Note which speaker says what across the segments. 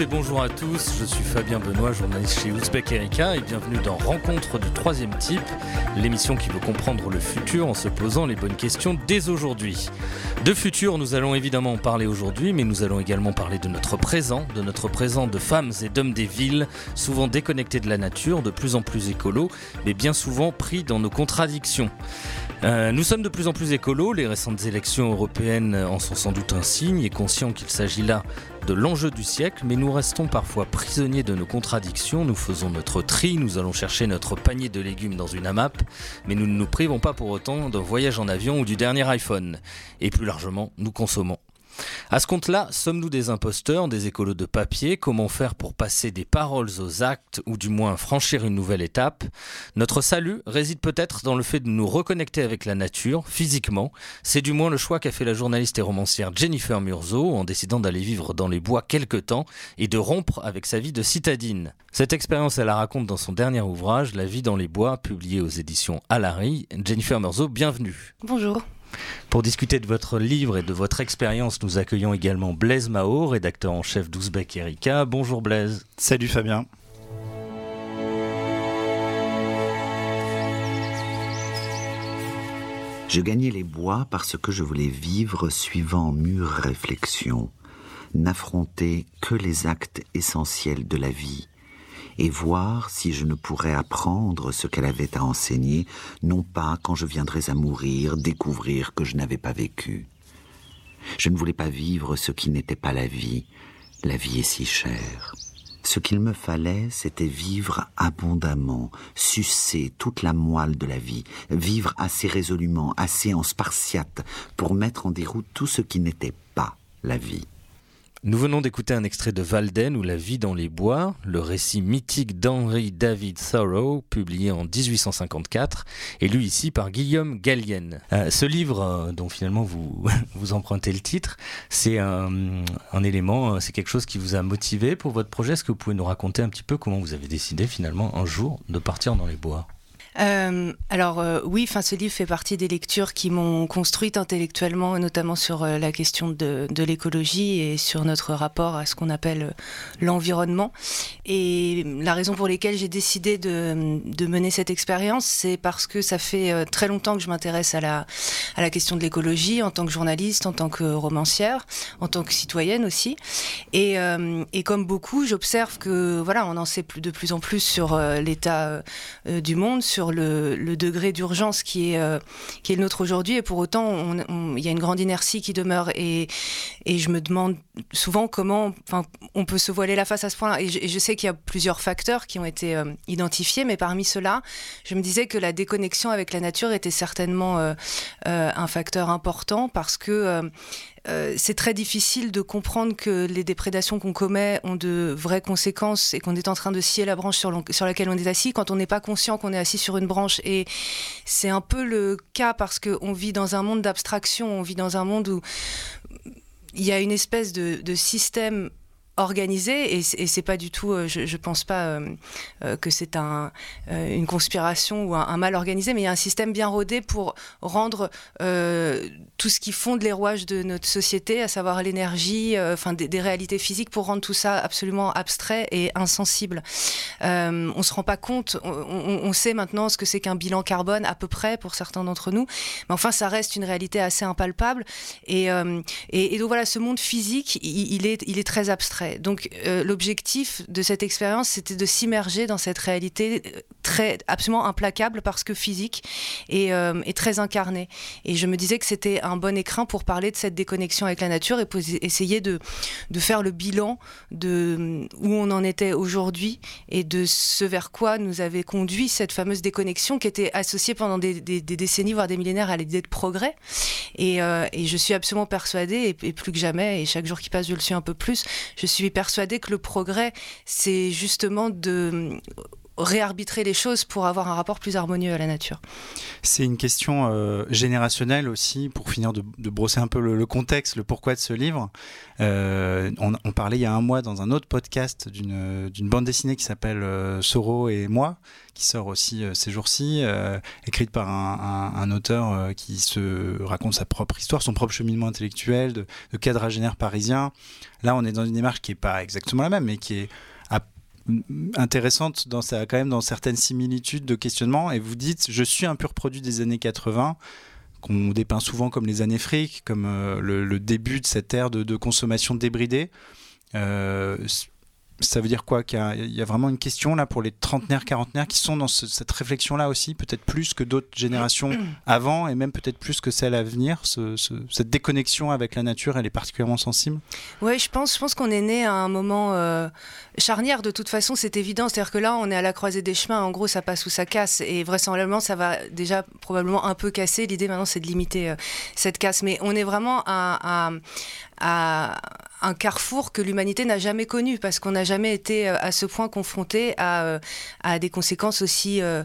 Speaker 1: et bonjour à tous, je suis Fabien Benoît, journaliste chez Ouzbek Erika et bienvenue dans Rencontre du troisième type, l'émission qui veut comprendre le futur en se posant les bonnes questions dès aujourd'hui. De futur, nous allons évidemment en parler aujourd'hui, mais nous allons également parler de notre présent, de notre présent de femmes et d'hommes des villes, souvent déconnectés de la nature, de plus en plus écolos, mais bien souvent pris dans nos contradictions. Euh, nous sommes de plus en plus écolos, les récentes élections européennes en sont sans doute un signe et conscients qu'il s'agit là de l'enjeu du siècle, mais nous restons parfois prisonniers de nos contradictions, nous faisons notre tri, nous allons chercher notre panier de légumes dans une AMAP, mais nous ne nous privons pas pour autant d'un voyage en avion ou du dernier iPhone. Et plus largement, nous consommons. À ce compte-là, sommes-nous des imposteurs, des écolos de papier? Comment faire pour passer des paroles aux actes ou du moins franchir une nouvelle étape? Notre salut réside peut-être dans le fait de nous reconnecter avec la nature, physiquement. C'est du moins le choix qu'a fait la journaliste et romancière Jennifer Murzo en décidant d'aller vivre dans les bois quelque temps et de rompre avec sa vie de citadine. Cette expérience, elle la raconte dans son dernier ouvrage, La vie dans les bois, publié aux éditions Alary. Jennifer Murzo, bienvenue.
Speaker 2: Bonjour.
Speaker 1: Pour discuter de votre livre et de votre expérience, nous accueillons également Blaise Mao, rédacteur en chef d'Ouzbek Erika. Bonjour Blaise.
Speaker 3: Salut Fabien.
Speaker 4: Je gagnais les bois parce que je voulais vivre suivant mûre réflexion, n'affronter que les actes essentiels de la vie, et voir si je ne pourrais apprendre ce qu'elle avait à enseigner, non pas quand je viendrais à mourir, découvrir que je n'avais pas vécu. Je ne voulais pas vivre ce qui n'était pas la vie. La vie est si chère. Ce qu'il me fallait, c'était vivre abondamment, sucer toute la moelle de la vie, vivre assez résolument, assez en spartiate, pour mettre en déroute tout ce qui n'était pas la vie.
Speaker 1: Nous venons d'écouter un extrait de Valden ou La vie dans les bois, le récit mythique d'Henry David Thoreau, publié en 1854, et lu ici par Guillaume Gallienne. Euh, ce livre, euh, dont finalement vous, vous empruntez le titre, c'est un, un, élément, euh, c'est quelque chose qui vous a motivé pour votre projet. Est-ce que vous pouvez nous raconter un petit peu comment vous avez décidé finalement un jour de partir dans les bois?
Speaker 2: Euh, alors euh, oui, ce livre fait partie des lectures qui m'ont construite intellectuellement, notamment sur euh, la question de, de l'écologie et sur notre rapport à ce qu'on appelle euh, l'environnement. Et la raison pour laquelle j'ai décidé de, mener cette expérience, c'est parce que ça fait euh, très longtemps que je m'intéresse à la, question de l'écologie en tant que journaliste, en tant que romancière, en tant que citoyenne aussi. Et, euh, comme beaucoup, j'observe que voilà, on en sait de plus en plus sur l'état du monde, sur le, degré d'urgence qui est euh, le nôtre aujourd'hui. Et pour autant il y a une grande inertie qui demeure. Et je me demande souvent comment on peut se voiler la face à ce point-là. Et, et, je sais qu'il y a plusieurs facteurs qui ont été euh, identifiés mais parmi ceux-là je me disais que la déconnexion avec la nature était certainement euh, euh un facteur important parce que c'est très difficile de comprendre que les déprédations qu'on commet ont de vraies conséquences et qu'on est en train de scier la branche sur, laquelle on est assis quand on n'est pas conscient qu'on est assis sur une branche. Et c'est un peu le cas parce qu'on vit dans un monde d'abstraction, on vit dans un monde où il y a une espèce de système organisé et, et c'est pas du tout euh, je, je pense pas euh, euh, que c'est un une conspiration ou un, mal organisé mais il y a un système bien rodé pour rendre tout ce qui fonde les rouages de notre société à savoir l'énergie enfin des, réalités physiques pour rendre tout ça absolument abstrait et insensible. On se rend pas compte on, sait maintenant ce que c'est qu'un bilan carbone à peu près pour certains d'entre nous mais enfin ça reste une réalité assez impalpable et, donc voilà ce monde physique il est très abstrait Donc euh, l'objectif de cette expérience, c'était de s'immerger dans cette réalité euh, absolument implacable parce que physique et, euh, et très incarnée. Et je me disais que c'était un bon écrin pour parler de cette déconnexion avec la nature et essayer de, faire le bilan de où on en était aujourd'hui et de ce vers quoi nous avait conduit cette fameuse déconnexion qui était associée pendant des, décennies voire des millénaires à l'idée de progrès. Et, euh, je suis absolument persuadée et, plus que jamais et chaque jour qui passe je le suis un peu plus. Je suis persuadée que le progrès, c'est justement de réarbitrer les choses pour avoir un rapport plus harmonieux à la nature.
Speaker 3: C'est une question euh, générationnelle aussi, pour finir de, brosser un peu le, contexte, le pourquoi de ce livre. Euh, on, parlait il y a un mois dans un autre podcast d'une bande dessinée qui s'appelle euh, Soro et moi, qui sort aussi ces jours-ci, écrite par un, auteur qui se raconte sa propre histoire, son propre cheminement intellectuel de, de quadragénaire parisien. Là, on est dans une démarche qui n'est pas exactement la même, mais qui est intéressante dans sa, quand même dans certaines similitudes de questionnement. Et vous dites, je suis un pur produit des années 80 qu'on dépeint souvent comme les années fric, comme euh, le, début de cette ère de, consommation débridée. Euh, ça veut dire quoi Qu'il y, a vraiment une question là pour les trentenaires, quarantenaires qui sont dans cette réflexion-là aussi, peut-être plus que d'autres générations avant et même peut-être plus que celles à venir. cette déconnexion avec la nature, elle est particulièrement sensible?
Speaker 2: Oui, je pense, je pense qu'on est né à un moment euh, charnière. De toute façon, c'est évident. C'est-à-dire que là, on est à la croisée des chemins. En gros, ça passe ou ça casse. Et vraisemblablement, ça va déjà probablement un peu casser. L'idée maintenant, c'est de limiter euh, cette casse. Mais on est vraiment à, à un carrefour que l'humanité n'a jamais connu parce qu'on n'a jamais été euh, à ce point confronté à, euh, à des conséquences aussi euh,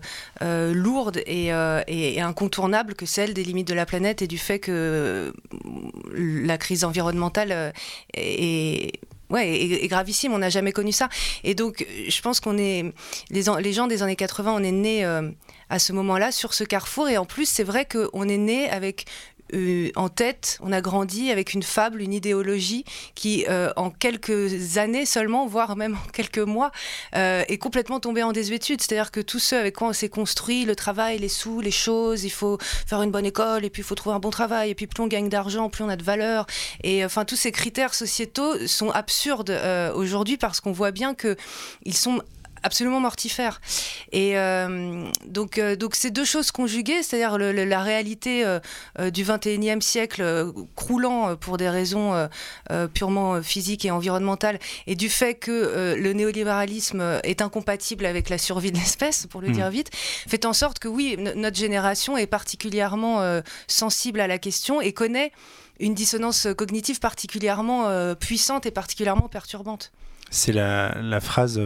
Speaker 2: lourdes et, et, incontournables que celles des limites de la planète et du fait que la crise environnementale est ouais, gravissime. On n'a jamais connu ça. Et donc, je pense qu'on est les, gens des années 80, on est nés à ce moment-là sur ce carrefour. Et en plus, c'est vrai qu'on est né avec en tête, on a grandi avec une fable, une idéologie qui, euh, en quelques années seulement, voire même en quelques mois, euh, est complètement tombée en désuétude. C'est-à-dire que tous ceux avec quoi on s'est construit, le travail, les sous, les choses, il faut faire une bonne école, et puis il faut trouver un bon travail, et puis plus on gagne d'argent, plus on a de valeur. Et enfin, tous ces critères sociétaux sont absurdes aujourd'hui parce qu'on voit bien qu'ils sont absolument mortifère. Et euh, donc, euh, donc ces deux choses conjuguées, c'est-à-dire la réalité euh, du 21e siècle croulant pour des raisons purement physiques et environnementales, et du fait que le néolibéralisme est incompatible avec la survie de l'espèce, pour le mmh. dire vite, fait en sorte que oui, notre génération est particulièrement sensible à la question et connaît une dissonance cognitive particulièrement puissante et particulièrement perturbante.
Speaker 3: C'est la, la, phrase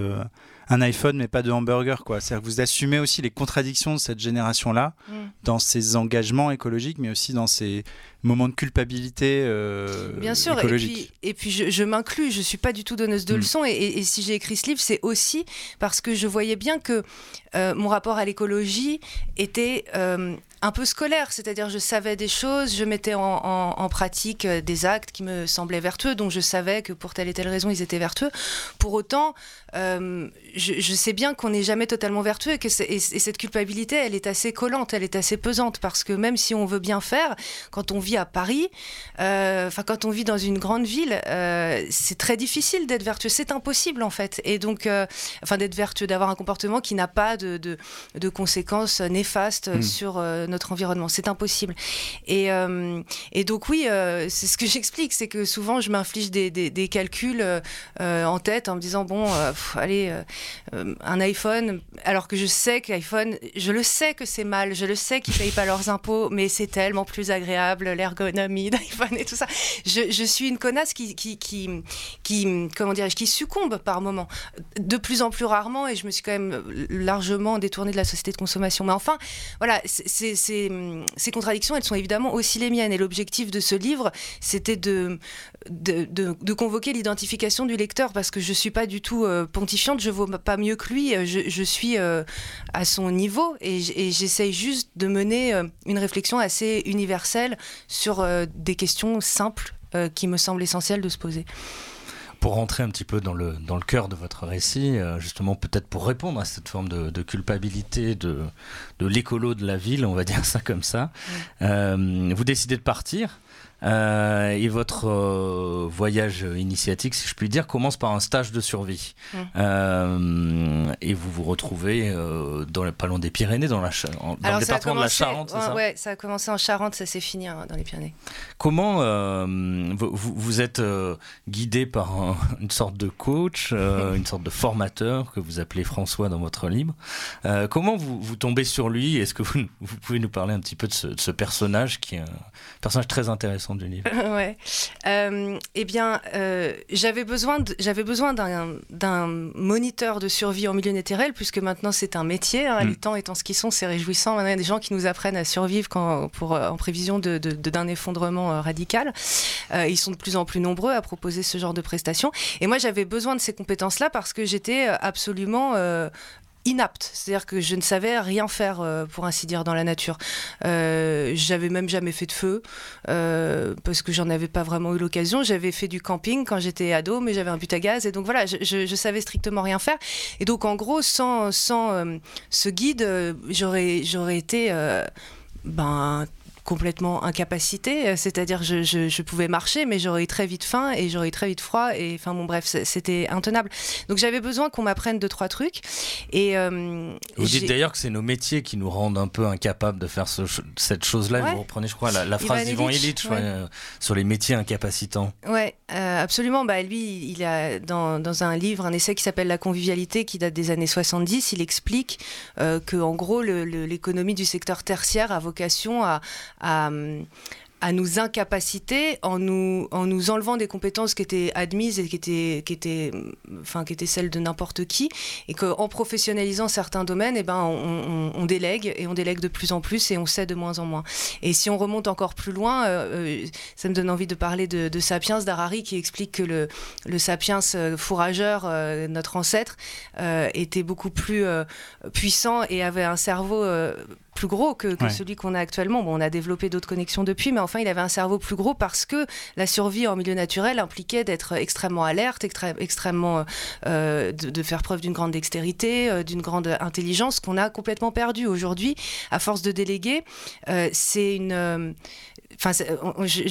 Speaker 3: un iPhone mais pas de hamburger quoi. C'est-à-dire que vous assumez aussi les contradictions de cette génération-là mm. dans ses engagements écologiques mais aussi dans ses moments de culpabilité euh,
Speaker 2: Bien sûr,
Speaker 3: écologique.
Speaker 2: et puis, et puis je, m'inclus, je suis pas du tout donneuse de mm. leçons et, et, si j'ai écrit ce livre c'est aussi parce que je voyais bien que euh, mon rapport à l'écologie était euh, un peu scolaire, c'est-à-dire je savais des choses, je mettais en, pratique euh, des actes qui me semblaient vertueux, donc je savais que pour telle et telle raison ils étaient vertueux. Pour autant, euh, je, sais bien qu'on n'est jamais totalement vertueux et que et, cette culpabilité, elle est assez collante, elle est assez pesante parce que même si on veut bien faire, quand on vit à Paris, euh, enfin quand on vit dans une grande ville, c'est très difficile d'être vertueux, c'est impossible en fait, et donc, enfin d'être vertueux, d'avoir un comportement qui n'a pas de, de, conséquences néfastes hmm. sur notre environnement. C'est impossible. Et, euh, et, donc oui, euh, c'est ce que j'explique, c'est que souvent je m'inflige des, des, calculs euh, en tête en me disant bon, allez, un iPhone, alors que je sais qu'iPhone, je le sais que c'est mal, je le sais qu'ils payent pas leurs impôts, mais c'est tellement plus agréable l'ergonomie d'iPhone et tout ça. Je, suis une connasse qui, qui, qui, comment dirais-je, qui succombe par moment, de plus en plus rarement, et je me suis quand même largement détournée de la société de consommation. Mais enfin, voilà, c'est ces, contradictions, elles sont évidemment aussi les miennes. Et l'objectif de ce livre, c'était de, de, convoquer l'identification du lecteur, parce que je ne suis pas du tout euh, pontifiante, je ne vaux pas mieux que lui, je, suis euh, à son niveau, et, j'essaye juste de mener euh, une réflexion assez universelle sur des questions simples qui me semblent essentielles de se poser.
Speaker 1: Pour rentrer un petit peu dans le, dans le cœur de votre récit, euh, justement peut-être pour répondre à cette forme de, culpabilité de, de l'écolo de la ville, on va dire ça comme ça, euh, vous décidez de partir euh, et votre euh, voyage initiatique, si je puis dire, commence par un stage de survie. Mmh. Euh, et vous vous retrouvez dans le, pas loin des Pyrénées, dans, la, dans le département de la Charente,
Speaker 2: c'est ça Ouais, ça a commencé en Charente, ça s'est fini hein, dans les Pyrénées.
Speaker 1: Comment vous, vous, êtes guidé par une sorte de coach, une sorte de formateur que vous appelez François dans votre livre Comment vous, vous tombez sur lui? Est-ce que vous, vous, pouvez nous parler un petit peu de ce, de ce personnage qui est un personnage très intéressant du livre.
Speaker 2: ouais. Euh, eh bien, euh, j'avais besoin, j'avais besoin d'un moniteur de survie en milieu naturel, puisque maintenant c'est un métier. Hein, mm. Les temps étant ce qu'ils sont, c'est réjouissant. Maintenant, il y a des gens qui nous apprennent à survivre quand, pour, en prévision d'un de, de, effondrement radical. ils sont de plus en plus nombreux à proposer ce genre de prestations. Et moi, j'avais besoin de ces compétences-là parce que j'étais absolument inapte, c'est-à-dire que je ne savais rien faire, euh, pour ainsi dire, dans la nature. Euh, j'avais même jamais fait de feu, euh, parce que j'en avais pas vraiment eu l'occasion. J'avais fait du camping quand j'étais ado, mais j'avais un but à gaz, et donc voilà, je, je, savais strictement rien faire. Et donc en gros, sans, sans ce guide, j'aurais, j'aurais été ben, complètement incapacité, euh, c'est-à-dire je, je, pouvais marcher, mais j'aurais eu très vite faim et j'aurais eu très vite froid, et enfin bon bref, c'était intenable. Donc j'avais besoin qu'on m'apprenne deux trois trucs. Et
Speaker 1: euh, vous dites d'ailleurs que c'est nos métiers qui nous rendent un peu incapables de faire cette chose-là. Vous reprenez, je crois, la, phrase d'Ivan Illich euh, sur les métiers incapacitants.
Speaker 2: Ouais, absolument. Bah lui, il a dans, dans, un livre un essai qui s'appelle La convivialité, qui date des années 70. Il explique que en gros l'économie du secteur tertiaire a vocation à, à, nous incapaciter en nous, en nous enlevant des compétences qui étaient admises et qui étaient, qui étaient, enfin, qui étaient celles de n'importe qui, et qu'en professionnalisant certains domaines, eh ben, on, délègue et on délègue de plus en plus et on sait de moins en moins. Et si on remonte encore plus loin, euh, euh, ça me donne envie de parler de, de Sapiens d'Harari qui explique que le, le Sapiens euh, fourrageur, notre ancêtre, était beaucoup plus puissant et avait un cerveau plus gros que, celui qu'on a actuellement. Bon, on a développé d'autres connexions depuis, mais enfin, il avait un cerveau plus gros parce que la survie en milieu naturel impliquait d'être extrêmement alerte, extrêmement euh, de, faire preuve d'une grande dextérité, euh, d'une grande intelligence qu'on a complètement perdu aujourd'hui à force de déléguer. Euh, c'est une enfin, je,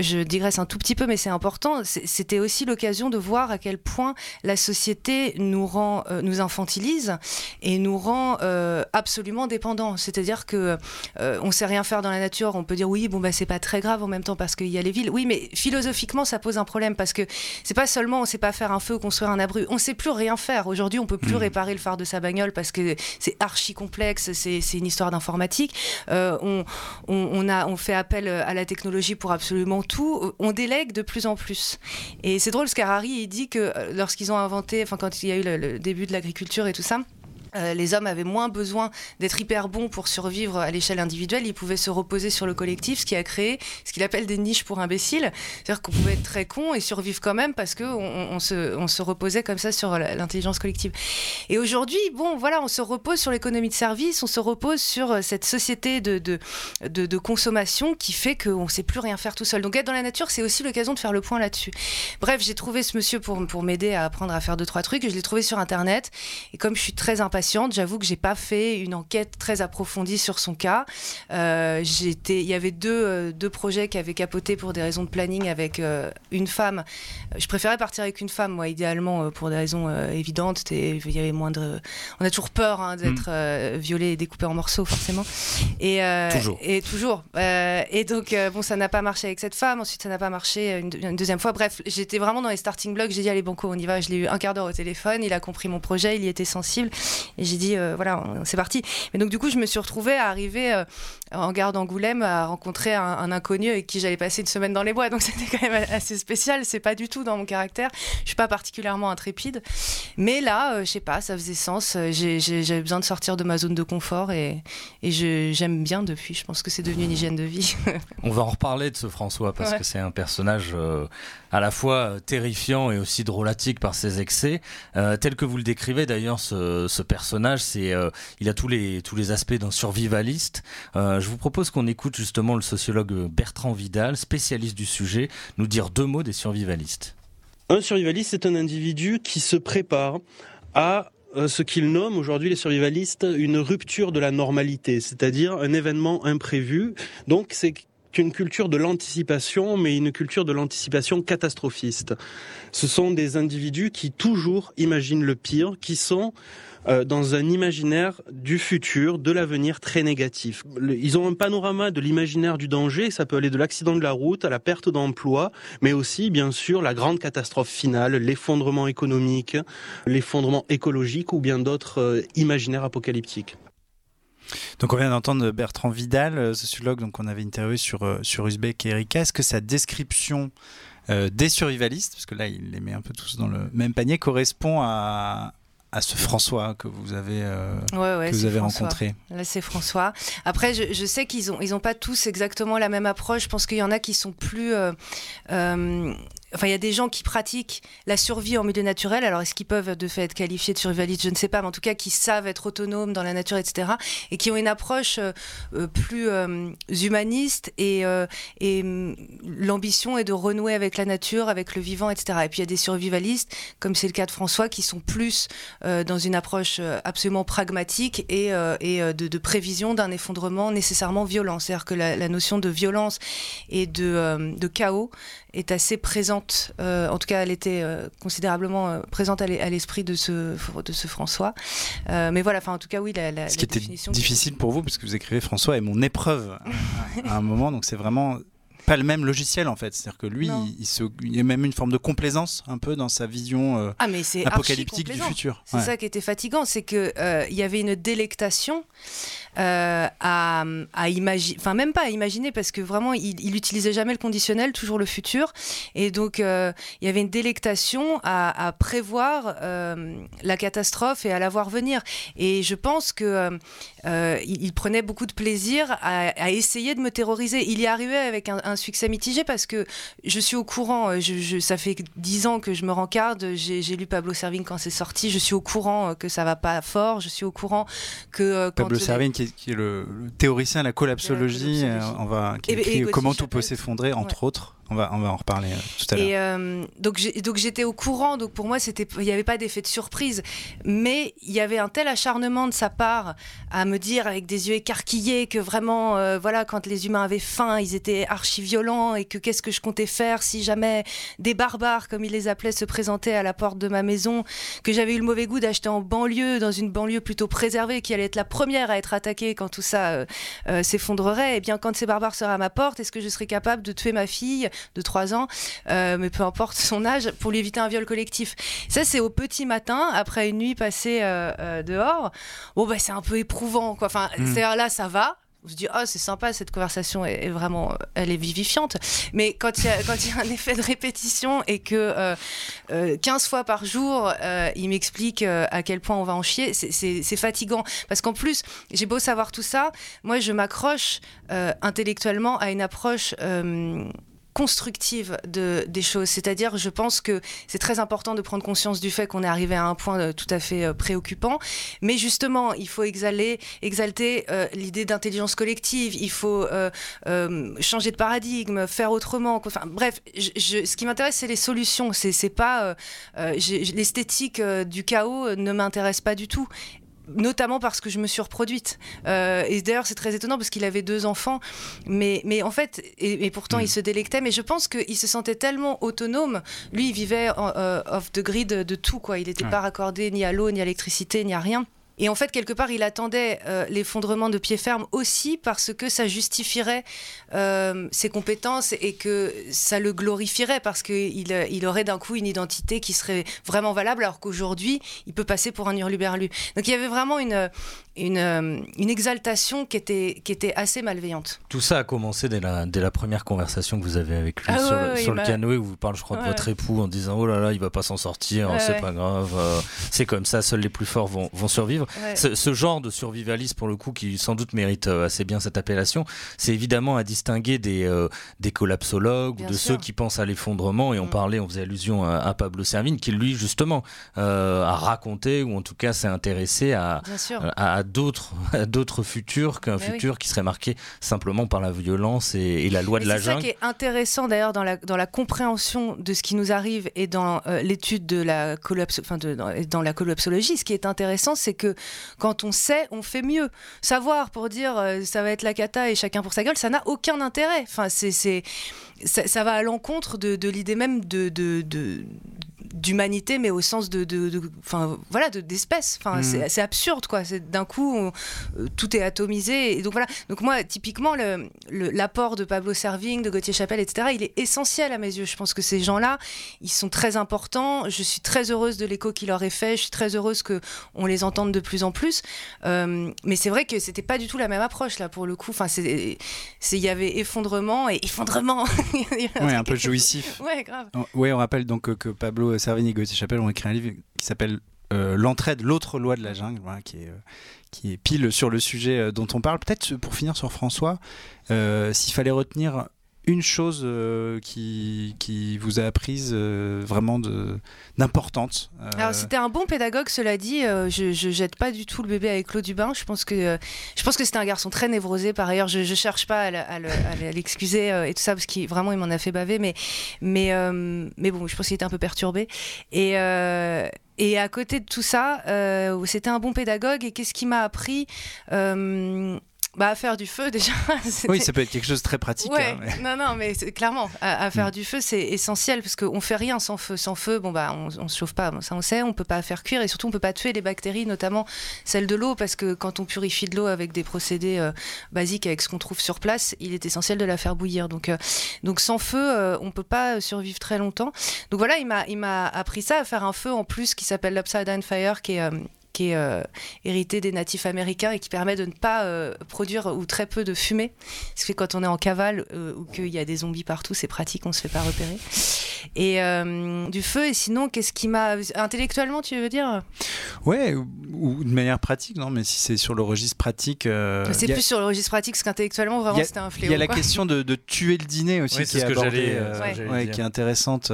Speaker 2: je, digresse un tout petit peu, mais c'est important. C'était aussi l'occasion de voir à quel point la société nous rend, euh, nous infantilise et nous rend euh, absolument dépendants. C'est-à-dire que euh, on sait rien faire dans la nature. On peut dire oui, bon bah c'est pas très grave en même temps parce qu'il y a les villes. Oui, mais philosophiquement ça pose un problème parce que c'est pas seulement on sait pas faire un feu ou construire un abri. On sait plus rien faire. Aujourd'hui, on peut plus mmh. réparer le phare de sa bagnole parce que c'est archi complexe. C'est une histoire d'informatique. on, on, on, a, on fait appel à la technologie pour absolument tout, on délègue de plus en plus. Et c'est drôle, Harari il dit que euh, lorsqu'ils ont inventé, enfin quand il y a eu le début de l'agriculture et tout ça, euh, les hommes avaient moins besoin d'être hyper bons pour survivre à l'échelle individuelle, ils pouvaient se reposer sur le collectif, ce qui a créé ce qu'il appelle des niches pour imbéciles. C'est-à-dire qu'on pouvait être très con et survivre quand même parce qu'on on se, on se reposait comme ça sur l'intelligence collective. Et aujourd'hui, bon, voilà, on se repose sur l'économie de service, on se repose sur euh, cette société de, de, de, consommation qui fait qu'on ne sait plus rien faire tout seul. Donc être dans la nature, c'est aussi l'occasion de faire le point là-dessus. Bref, j'ai trouvé ce monsieur pour, pour m'aider à apprendre à faire deux, trois trucs. Je l'ai trouvé sur Internet. Et comme je suis très J'avoue que j'ai pas fait une enquête très approfondie sur son cas. Euh, il y avait deux, euh, deux, projets qui avaient capoté pour des raisons de planning avec euh, une femme. Je préférais partir avec une femme, moi, idéalement, pour des raisons évidentes. il y avait moindre. On a toujours peur hein, d'être mm. violé et découpé en morceaux, forcément.
Speaker 1: Et toujours.
Speaker 2: Et toujours. et donc, bon, ça n'a pas marché avec cette femme. Ensuite, ça n'a pas marché une, une, deuxième fois. Bref, j'étais vraiment dans les starting blocks. J'ai dit allez, banco, on y va. Je l'ai eu un quart d'heure au téléphone. Il a compris mon projet. Il y était sensible. Et j'ai dit, euh, voilà, c'est parti. Mais donc, du coup, je me suis retrouvée à arriver euh, en gare d'Angoulême à rencontrer un, inconnu avec qui j'allais passer une semaine dans les bois. Donc, c'était quand même assez spécial. C'est pas du tout dans mon caractère. Je suis pas particulièrement intrépide. Mais là, euh, je sais pas, ça faisait sens. J'avais besoin de sortir de ma zone de confort et, et j'aime bien depuis. Je pense que c'est devenu une hygiène de vie.
Speaker 1: On va en reparler de ce François parce que c'est un personnage à la fois terrifiant et aussi drôlatique par ses excès. tel que vous le décrivez d'ailleurs, ce, personnage c'est, euh, il a tous les, tous les aspects d'un survivaliste. Euh, je vous propose qu'on écoute justement le sociologue Bertrand Vidal, spécialiste du sujet, nous dire deux mots des survivalistes.
Speaker 5: Un survivaliste, c'est un individu qui se prépare à euh, ce qu'il nomme aujourd'hui les survivalistes une rupture de la normalité, c'est-à-dire un événement imprévu. Donc c'est une culture de l'anticipation, mais une culture de l'anticipation catastrophiste. Ce sont des individus qui toujours imaginent le pire, qui sont euh, dans un imaginaire du futur, de l'avenir très négatif. Ils ont un panorama de l'imaginaire du danger, ça peut aller de l'accident de la route à la perte d'emploi, mais aussi bien sûr la grande catastrophe finale, l'effondrement économique, l'effondrement écologique ou bien d'autres euh, imaginaires apocalyptiques.
Speaker 3: Donc on vient d'entendre Bertrand Vidal, sociologue, donc on avait interviewé sur, sur Uzbek et Erika. Est-ce que sa description des survivalistes, parce que là il les met un peu tous dans le même panier, correspond à, à ce François que vous avez, que vous avez rencontré?
Speaker 2: Là, c'est François. Après, je, je sais qu'ils n'ont ils ont pas tous exactement la même approche. Je pense qu'il y en a qui sont plus Enfin, il y a des gens qui pratiquent la survie en milieu naturel. Alors, est-ce qu'ils peuvent de fait être qualifiés de survivalistes? Je ne sais pas, mais en tout cas, qui savent être autonomes dans la nature, etc. Et qui ont une approche euh, euh, plus euh, humaniste et, mm, l'ambition est de renouer avec la nature, avec le vivant, etc. Et puis, il y a des survivalistes, comme c'est le cas de François, qui sont plus dans une approche absolument pragmatique et, de, prévision d'un effondrement nécessairement violent. C'est-à-dire que la, notion de violence et de chaos est assez présente, euh, en tout cas elle était euh, considérablement euh, présente à l'esprit de ce, de ce François. mais voilà, en tout cas oui, la, la
Speaker 3: Ce qui était difficile pour vous, parce que vous écrivez François est mon épreuve à un moment, donc c'est vraiment pas le même logiciel en fait. C'est-à-dire que lui, il, se, il, y a même une forme de complaisance un peu dans sa vision ah, apocalyptique du futur.
Speaker 2: C'est ça qui était fatigant, c'est qu'il il y avait une délectation euh, à, imaginer, enfin même pas à imaginer parce que vraiment il, il utilisait jamais le conditionnel, toujours le futur. Et donc euh, il y avait une délectation à, prévoir euh, la catastrophe et à la voir venir. Et je pense que il, prenait beaucoup de plaisir à, essayer de me terroriser. Il y arrivait avec un, succès mitigé parce que je suis au courant. Je, ça fait dix ans que je me rencarde. J'ai lu Pablo Servigne quand c'est sorti. Je suis au courant que ça va pas fort. Je suis au courant que
Speaker 3: Pablo Servigne qui qui est le, théoricien de la collapsologie, euh, on va, qui écrit Comment tout peut s'effondrer, entre autres. On va, on va en reparler euh, tout à l'heure.
Speaker 2: Euh, donc, j'étais au courant, donc pour moi, il n'y avait pas d'effet de surprise. Mais il y avait un tel acharnement de sa part à me dire avec des yeux écarquillés que vraiment, euh, voilà, quand les humains avaient faim, ils étaient archi-violents et que qu'est-ce que je comptais faire si jamais des barbares, comme il les appelait, se présentaient à la porte de ma maison, que j'avais eu le mauvais goût d'acheter en banlieue, dans une banlieue plutôt préservée, qui allait être la première à être attaquée quand tout ça s'effondrerait. Et eh bien, quand ces barbares seraient à ma porte, est-ce que je serais capable de tuer ma fille de 3 ans, euh, mais peu importe son âge, pour lui éviter un viol collectif. Ça, c'est au petit matin, après une nuit passée euh, euh, dehors. Bon, bah, c'est un peu éprouvant, quoi. Enfin, mm. c'est là, ça va on se dit oh c'est sympa cette conversation est, vraiment elle est vivifiante mais quand il y a quand il y a un effet de répétition et que 15 fois par jour il m'explique à quel point on va en chier c'est fatigant parce qu'en plus j'ai beau savoir tout ça moi je m'accroche intellectuellement à une approche constructive de, des choses. C'est-à-dire, je pense que c'est très important de prendre conscience du fait qu'on est arrivé à un point euh, tout à fait euh, préoccupant. Mais justement, il faut exaler, exalter euh, l'idée d'intelligence collective. Il faut changer de paradigme, faire autrement. Bref, ce qui m'intéresse, c'est les solutions. C'est pas l'esthétique du chaos ne m'intéresse pas du tout notamment parce que je me suis reproduite. Euh, et d'ailleurs, c'est très étonnant parce qu'il avait deux enfants, mais, mais en fait, et, pourtant, il mm. se délectait. Mais je pense qu'il se sentait tellement autonome. Lui, il vivait euh, off the grid de, tout, quoi. Il n'était pas raccordé ni à l'eau, ni à l'électricité, ni à rien. Et en fait, quelque part, il attendait euh, l'effondrement de pied ferme aussi parce que ça justifierait euh, ses compétences et que ça le glorifierait parce qu'il il aurait d'un coup une identité qui serait vraiment valable alors qu'aujourd'hui, il peut passer pour un hurluberlu. Donc il y avait vraiment une, une, euh, une, exaltation qui était, qui était assez malveillante.
Speaker 1: Tout ça a commencé dès la, dès la première conversation que vous avez avec lui ah sur, le, sur le canoë où vous parlez, je crois, de votre époux en disant Oh là là, il va pas s'en sortir, c'est pas grave, c'est comme ça, seuls les plus forts vont, vont survivre. Ce, genre de survivaliste, pour le coup, qui sans doute mérite euh, assez bien cette appellation, c'est évidemment à distinguer des, euh, des collapsologues ou de ceux qui pensent à l'effondrement. Et on mm. parlait, on faisait allusion à, Pablo Servigne, qui lui, justement, euh, a raconté ou en tout cas s'est intéressé à, à, d'autres, d'autres futurs qu'un futur qui serait marqué simplement par la violence et, la loi de la jungle.
Speaker 2: C'est ça qui est intéressant d'ailleurs dans la, dans la compréhension de ce qui nous arrive et dans l'étude de la collapse, enfin de, dans, dans la collapsologie. Ce qui est intéressant, c'est que quand on sait, on fait mieux. Savoir pour dire euh, ça va être la cata et chacun pour sa gueule, ça n'a aucun intérêt. Enfin, c'est, ça, va à l'encontre de, l'idée même de, d'humanité, mais au sens de, enfin voilà, d'espèce. Enfin, mm. c'est absurde, quoi. D'un coup, euh, tout est atomisé. Et donc voilà. Donc moi, typiquement, l'apport le, de Pablo Servigne, de Gauthier Chapelle, etc., il est essentiel à mes yeux. Je pense que ces gens-là, ils sont très importants. Je suis très heureuse de l'écho qu'il leur est fait. Je suis très heureuse que on les entende de plus en plus. Euh, mais c'est vrai que c'était pas du tout la même approche là pour le coup. Enfin, c'est, il y avait effondrement et effondrement.
Speaker 3: ouais, un peu jouissif.
Speaker 2: Ouais, grave.
Speaker 3: Ouais, on rappelle donc que Pablo Servigne et Gauthier Chapelle ont écrit un livre qui s'appelle euh, l'entraide, l'autre loi de la jungle, qui, est, euh, qui est pile sur le sujet euh, dont on parle. Peut-être pour finir sur François, s'il fallait retenir une chose euh, qui, qui, vous a apprise euh, vraiment d'importante
Speaker 2: euh... Alors c'était un bon pédagogue, cela dit. Je, je jette pas du tout le bébé avec l'eau du bain. Je pense que je pense que c'était un garçon très névrosé. Par ailleurs, je, je cherche pas à, l'excuser et tout ça parce qu'il vraiment il m'en a fait baver. Mais mais mais bon, je pense qu'il était un peu perturbé. Et et à côté de tout ça, c'était un bon pédagogue. Et qu'est-ce qui m'a appris bah, à faire du feu déjà.
Speaker 3: oui, ça peut être quelque chose de très pratique.
Speaker 2: Hein, non, non, mais clairement, à, faire mm. du feu, c'est essentiel parce qu'on fait rien sans feu. Sans feu, bon bah, on, on se chauffe pas, ça on sait. On peut pas faire cuire et surtout on peut pas tuer les bactéries, notamment celles de l'eau, parce que quand on purifie de l'eau avec des procédés euh, basiques, avec ce qu'on trouve sur place, il est essentiel de la faire bouillir. Donc, euh, donc sans feu, euh, on peut pas survivre très longtemps. Donc voilà, il m'a, il m'a appris ça à faire un feu en plus qui s'appelle l'Upside Down Fire, qui est qui est euh, hérité des natifs américains et qui permet de ne pas euh, produire ou très peu de fumée. Parce que quand on est en cavale euh, ou qu'il y a des zombies partout, c'est pratique, on se fait pas repérer. Et du feu, et sinon, qu'est-ce qui m'a. Intellectuellement, tu veux dire?
Speaker 3: Ouais, ou, de manière pratique, non, mais si c'est sur le registre pratique.
Speaker 2: c'est plus sur le registre pratique, parce qu'intellectuellement, vraiment, c'était un fléau.
Speaker 3: Il y a la question de, tuer le dîner aussi qui, est abordée, qui est intéressante.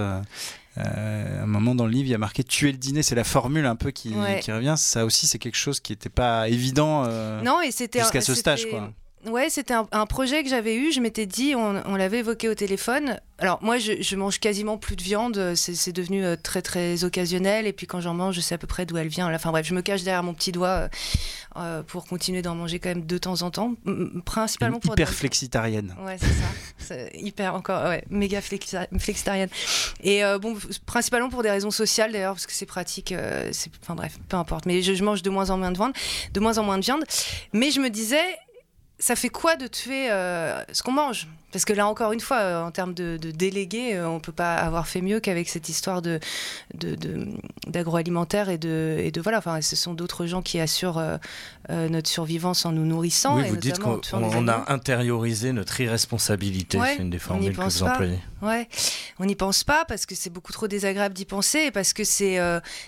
Speaker 3: Euh, à un moment dans le livre, il y a marqué tuer le dîner, c'est la formule un peu qui, revient. Ça aussi, c'est quelque chose qui n'était pas évident euh, non, et jusqu'à ce stage. Quoi.
Speaker 2: Ouais, c'était un, projet que j'avais eu. Je m'étais dit, on, l'avait évoqué au téléphone. Alors moi, je, mange quasiment plus de viande. C'est devenu euh, très très occasionnel. Et puis quand j'en mange, je sais à peu près d'où elle vient. Enfin bref, je me cache derrière mon petit doigt euh, euh, pour continuer d'en manger quand même de temps en temps, principalement pour
Speaker 3: hyper flexitarienne.
Speaker 2: Ouais, c'est ça. hyper encore, ouais, méga flexitarienne. Et bon, principalement pour des raisons sociales d'ailleurs, parce que c'est pratique. enfin bref, peu importe. Mais je, je mange de moins en moins de viande, de moins en moins de viande. Mais je me disais ça fait quoi de tuer euh, ce qu'on mange? Parce que là, encore une fois, euh, en termes de, de délégués, euh, on ne peut pas avoir fait mieux qu'avec cette histoire de, d'agroalimentaire et de, et de voilà. Enfin, ce sont d'autres gens qui assurent euh, notre survivance en nous nourrissant.
Speaker 1: Oui, vous dites qu'on a intériorisé notre irresponsabilité. c'est une des formules que vous employez.
Speaker 2: Ouais, on n'y pense pas parce que c'est beaucoup trop désagréable d'y penser, parce que c'est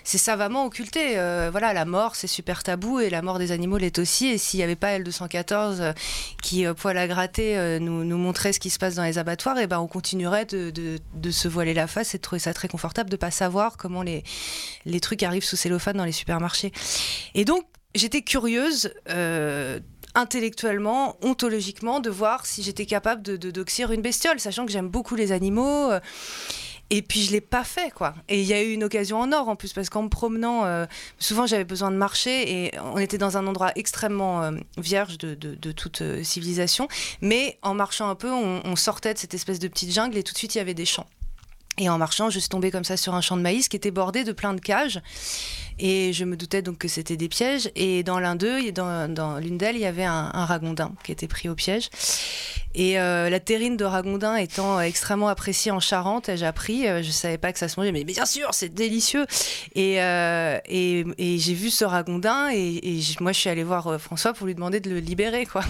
Speaker 2: c'est savamment occulté. voilà, la mort, c'est super tabou et la mort des animaux l'est aussi. Et s'il n'y avait pas L214 qui, poil à gratter, nous, nous montrait ce qui se passe dans les abattoirs, et eh ben on continuerait de, se voiler la face et de trouver ça très confortable de pas savoir comment les, trucs arrivent sous cellophane dans les supermarchés. Et donc j'étais curieuse. Euh, intellectuellement, ontologiquement, de voir si j'étais capable de, de une bestiole, sachant que j'aime beaucoup les animaux. Euh, et puis je l'ai pas fait quoi. Et il y a eu une occasion en or en plus parce qu'en me promenant, euh, souvent j'avais besoin de marcher et on était dans un endroit extrêmement euh, vierge de, toute euh, civilisation. Mais en marchant un peu, on, on, sortait de cette espèce de petite jungle et tout de suite il y avait des champs. Et en marchant, je suis tombée comme ça sur un champ de maïs qui était bordé de plein de cages. Et je me doutais donc que c'était des pièges. Et dans l'un d'eux, dans, dans l'une d'elles, il y avait un, ragondin qui était pris au piège. Et euh, la terrine de ragondin étant extrêmement appréciée en Charente, j'ai appris, euh, je savais pas que ça se mangeait, mais bien sûr, c'est délicieux. Et, euh, et, j'ai vu ce ragondin et, moi je suis allée voir François pour lui demander de le libérer, quoi.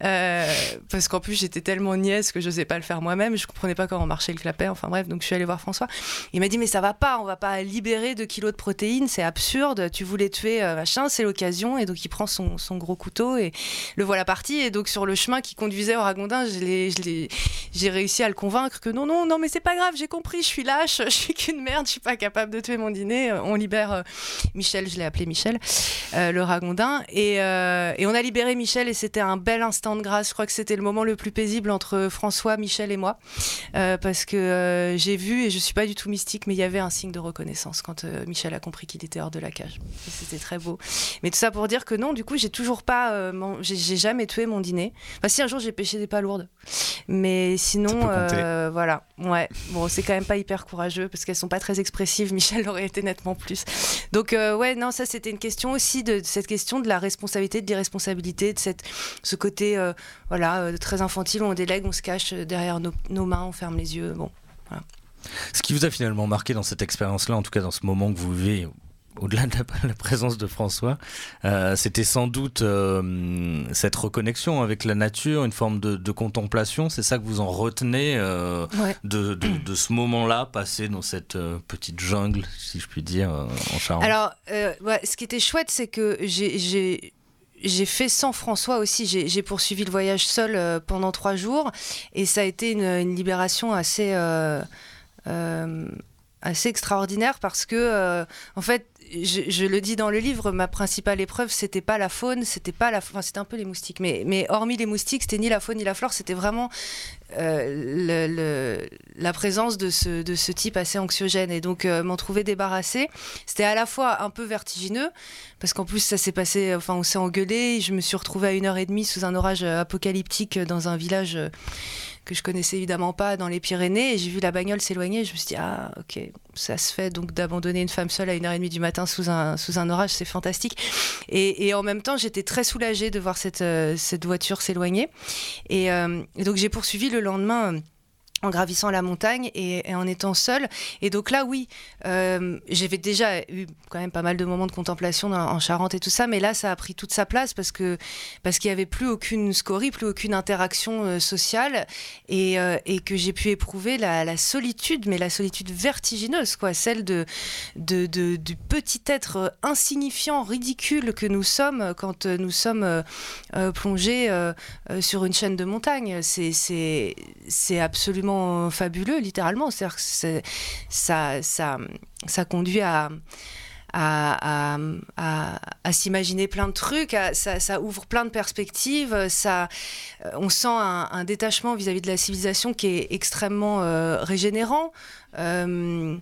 Speaker 2: parce qu'en plus j'étais tellement nièce que je n'osais pas le faire moi-même, je comprenais pas comment marchait le clapet, enfin bref, donc suis allée voir François. Il m'a dit mais ça va pas, on va pas libérer 2 kilos de protéines, c'est absurde, tu voulais tuer machin, c'est l'occasion. Et donc il prend son, son, gros couteau et le voilà parti. Et donc sur le chemin qui conduisait au ragondin, j'ai réussi à le convaincre que non, non, non, mais c'est pas grave, j'ai compris, je suis lâche, je suis qu'une merde, je suis pas capable de tuer mon dîner. On libère euh, Michel, je l'ai appelé Michel, euh, le ragondin. Et, euh, et, on a libéré Michel et c'était un bel instant de grâce. Je crois que c'était le moment le plus paisible entre François, Michel et moi. parce que j'ai vu, et je suis pas du tout mystique, mais il y avait un signe de reconnaissance quand Michel a compris qu'il était hors de la cage. C'était très beau. Mais tout ça pour dire que non, du coup, j'ai toujours pas, j'ai jamais tué mon dîner. Enfin, si un jour j'ai pêché des lourde. Mais sinon, euh, voilà. Ouais. Bon, c'est quand même pas hyper courageux parce qu'elles sont pas très expressives. Michel aurait été nettement plus. Donc, euh, ouais, non, ça c'était une question aussi de, de cette question de la responsabilité, de l'irresponsabilité, de cette, ce côté, euh, voilà, euh, très infantile où on délègue, on se cache derrière nos, nos mains, on ferme les yeux. Bon.
Speaker 1: Ce qui vous a finalement marqué dans cette expérience-là, en tout cas dans ce moment que vous vivez, au-delà de la, la présence de François, euh, c'était sans doute euh, cette reconnexion avec la nature, une forme de, de contemplation. C'est ça que vous en retenez euh,
Speaker 2: Ouais.
Speaker 1: de, de, de ce moment-là, passé dans cette petite jungle, si je puis dire, en Charente?
Speaker 2: Alors, ouais, ce qui était chouette, c'est que j'ai- fait sans François aussi. J'ai poursuivi le voyage seul pendant trois jours et ça a été une, une libération assez, assez extraordinaire parce que, euh, en fait, je, le dis dans le livre, ma principale épreuve, c'était pas la faune, c'était pas la, enfin, c'était un peu les moustiques, mais, mais hormis les moustiques, c'était ni la faune ni la flore, c'était vraiment euh, la présence de ce, de ce type assez anxiogène. Et donc, euh, m'en trouver débarrassée, c'était à la fois un peu vertigineux, parce qu'en plus, ça s'est passé, enfin, on s'est engueulé, je me suis retrouvée à une heure et demie sous un orage euh, apocalyptique dans un village euh, que je connaissais évidemment pas dans les Pyrénées, et j'ai vu la bagnole s'éloigner, je me suis dit, ah, ok, ça se fait, donc d'abandonner une femme seule à une heure et demie du matin sous un, orage, c'est fantastique. Et, en même temps, j'étais très soulagée de voir cette, euh, voiture s'éloigner. Et, euh, et donc, j'ai poursuivi le lendemain. En gravissant la montagne et, en étant seule. Et donc là, oui, euh, j'avais déjà eu quand même pas mal de moments de contemplation en Charente et tout ça, mais là, ça a pris toute sa place parce que parce qu'il y avait plus aucune scorie, plus aucune interaction euh, sociale, et, euh, et que j'ai pu éprouver la, solitude, mais la solitude vertigineuse, quoi, celle de, de, de- du petit être insignifiant, ridicule que nous sommes quand nous sommes plongés sur une chaîne de montagne. C'est c'est absolument fabuleux, littéralement. C'est-à-dire que ça ça ça conduit à à, à, s'imaginer plein de trucs, ça, ouvre plein de perspectives, ça, euh, on sent un, détachement vis-à-vis de la civilisation qui est extrêmement euh, régénérant. Euh,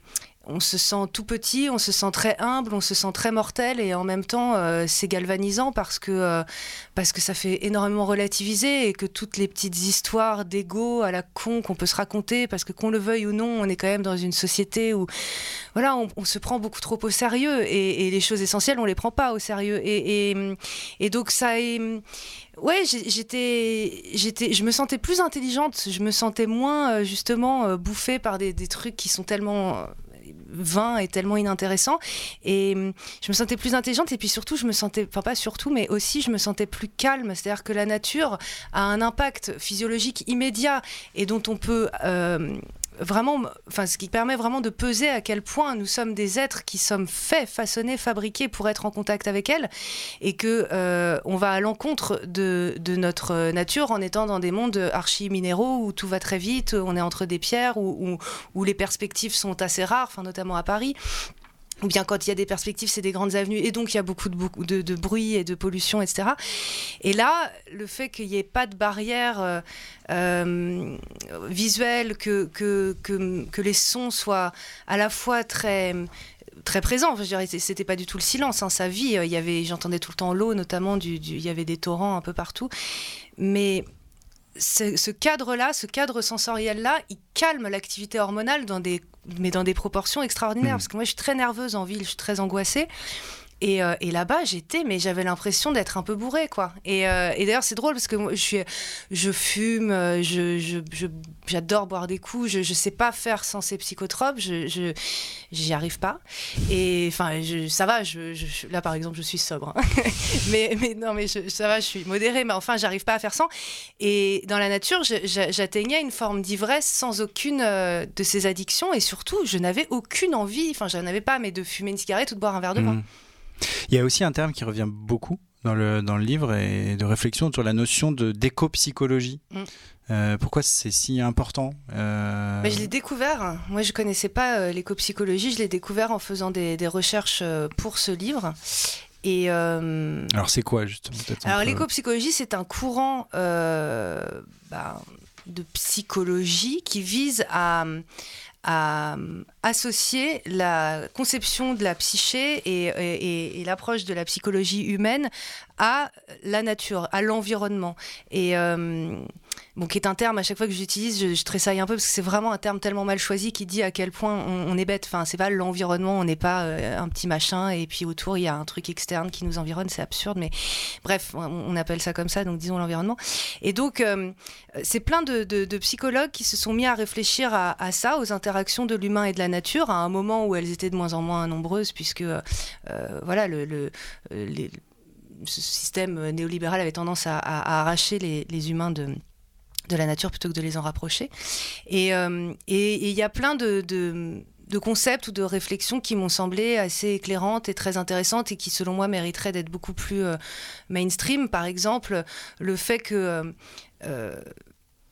Speaker 2: on se sent tout petit, on se sent très humble, on se sent très mortel et en même temps euh, c'est galvanisant parce que, euh, parce que ça fait énormément relativiser et que toutes les petites histoires d'ego à la con qu'on peut se raconter parce que qu'on le veuille ou non, on est quand même dans une société où voilà, on, se prend beaucoup trop au sérieux et, les choses essentielles on les prend pas au sérieux. Et, et, donc ça est Ouais, j'étais, j'étais, je me sentais plus intelligente, je me sentais moins euh, justement bouffée par des, des trucs qui sont tellement vains et tellement inintéressants. Et hum, je me sentais plus intelligente et puis surtout, je me sentais, enfin pas surtout, mais aussi je me sentais plus calme. C'est-à-dire que la nature a un impact physiologique immédiat et dont on peut euh, vraiment, enfin, ce qui permet vraiment de peser à quel point nous sommes des êtres qui sommes faits, façonnés, fabriqués pour être en contact avec elle, et que euh, on va à l'encontre de, notre nature en étant dans des mondes archi-minéraux où tout va très vite, on est entre des pierres, où, où, où les perspectives sont assez rares, enfin, notamment à Paris. Ou bien quand il y a des perspectives, c'est des grandes avenues, et donc il y a beaucoup de, bruit et de pollution, etc. Et là, le fait qu'il n'y ait pas de barrière euh, euh, visuelle, que, que, que, les sons soient à la fois très très présents. C'était pas du tout le silence. Hein, sa vie, j'entendais tout le temps l'eau, notamment il y avait des torrents un peu partout. Mais ce, ce cadre-là, ce cadre sensoriel-là, il calme l'activité hormonale dans des, mais dans des proportions extraordinaires.
Speaker 3: Mhm.
Speaker 2: Parce que moi, je suis très nerveuse en ville, je suis très angoissée. Et, euh, et là-bas, j'étais, mais j'avais l'impression d'être un peu bourrée, quoi. Et, euh, et d'ailleurs, c'est drôle parce que moi, je fume, euh, j'adore boire des coups, je, je sais pas faire sans ces psychotropes, je, j'y arrive pas. Et enfin, ça va, là par exemple, je suis sobre. hein. mais, non, mais ça va, je suis modérée, mais enfin, j'arrive pas à faire sans. Et dans la nature, j'atteignais une forme d'ivresse sans aucune de ces addictions, et surtout, je n'avais aucune envie, enfin, je n'avais pas, mais de fumer une cigarette ou de boire un verre de vin.
Speaker 3: Mhm. Il y a aussi un terme qui revient beaucoup dans le, dans le livre et de réflexion sur la notion de d'éco-psychologie.
Speaker 2: Mm.
Speaker 3: Euh, pourquoi c'est si important Euh,
Speaker 2: Mais je l'ai découvert. Moi, je connaissais pas euh, l'éco-psychologie. Je l'ai découvert en faisant des, des recherches pour ce livre. Et
Speaker 3: Alors c'est quoi justement
Speaker 2: alors,
Speaker 3: peu-
Speaker 2: l'éco-psychologie, c'est un courant bah, de psychologie qui vise à à associer la conception de la psyché et l'approche de la psychologie humaine à la nature, à l'environnement. Et, euh, bon, qui est un terme à chaque fois que j'utilise, je, tressaille un peu parce que c'est vraiment un terme tellement mal choisi qui dit à quel point on, est bête. Enfin, c'est pas l'environnement, on n'est pas euh, un petit machin et puis autour il y a un truc externe qui nous environne, c'est absurde, mais bref, on, appelle ça comme ça, donc disons l'environnement. Et donc, euh, c'est plein de, psychologues qui se sont mis à réfléchir à, ça, aux interactions de l'humain et de la nature, à un moment où elles étaient de moins en moins nombreuses, puisque euh, voilà, le, ce système néolibéral avait tendance à, arracher les humains de de la nature plutôt que de les en rapprocher. Et euh, il y a plein de, de, concepts ou de réflexions qui m'ont semblé assez éclairantes et très intéressantes et qui, selon moi, mériteraient d'être beaucoup plus euh, mainstream. Par exemple, le fait que euh,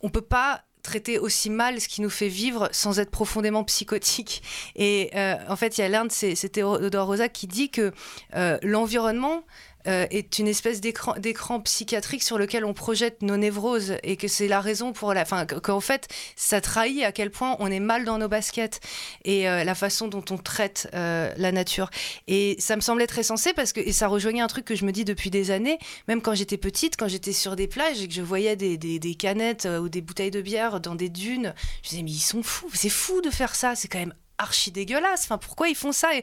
Speaker 2: on peut pas traiter aussi mal ce qui nous fait vivre sans être profondément psychotique. Et en fait, il y a l'un de ces, c'est Théodore Rosa qui dit que l'environnement euh, est une espèce d'écran psychiatrique sur lequel on projette nos névroses et que c'est la raison pour la. Enfin, qu'en fait, ça trahit à quel point on est mal dans nos baskets et euh, la façon dont on traite euh, la nature. Et ça me semblait très sensé parce que. Et ça rejoignait un truc que je me dis depuis des années, même quand j'étais petite, quand j'étais sur des plages et que je voyais des, des, canettes ou des bouteilles de bière dans des dunes, je disais, mais ils sont fous, c'est fou de faire ça, c'est quand même archi dégueulasse. Enfin, pourquoi ils font ça et...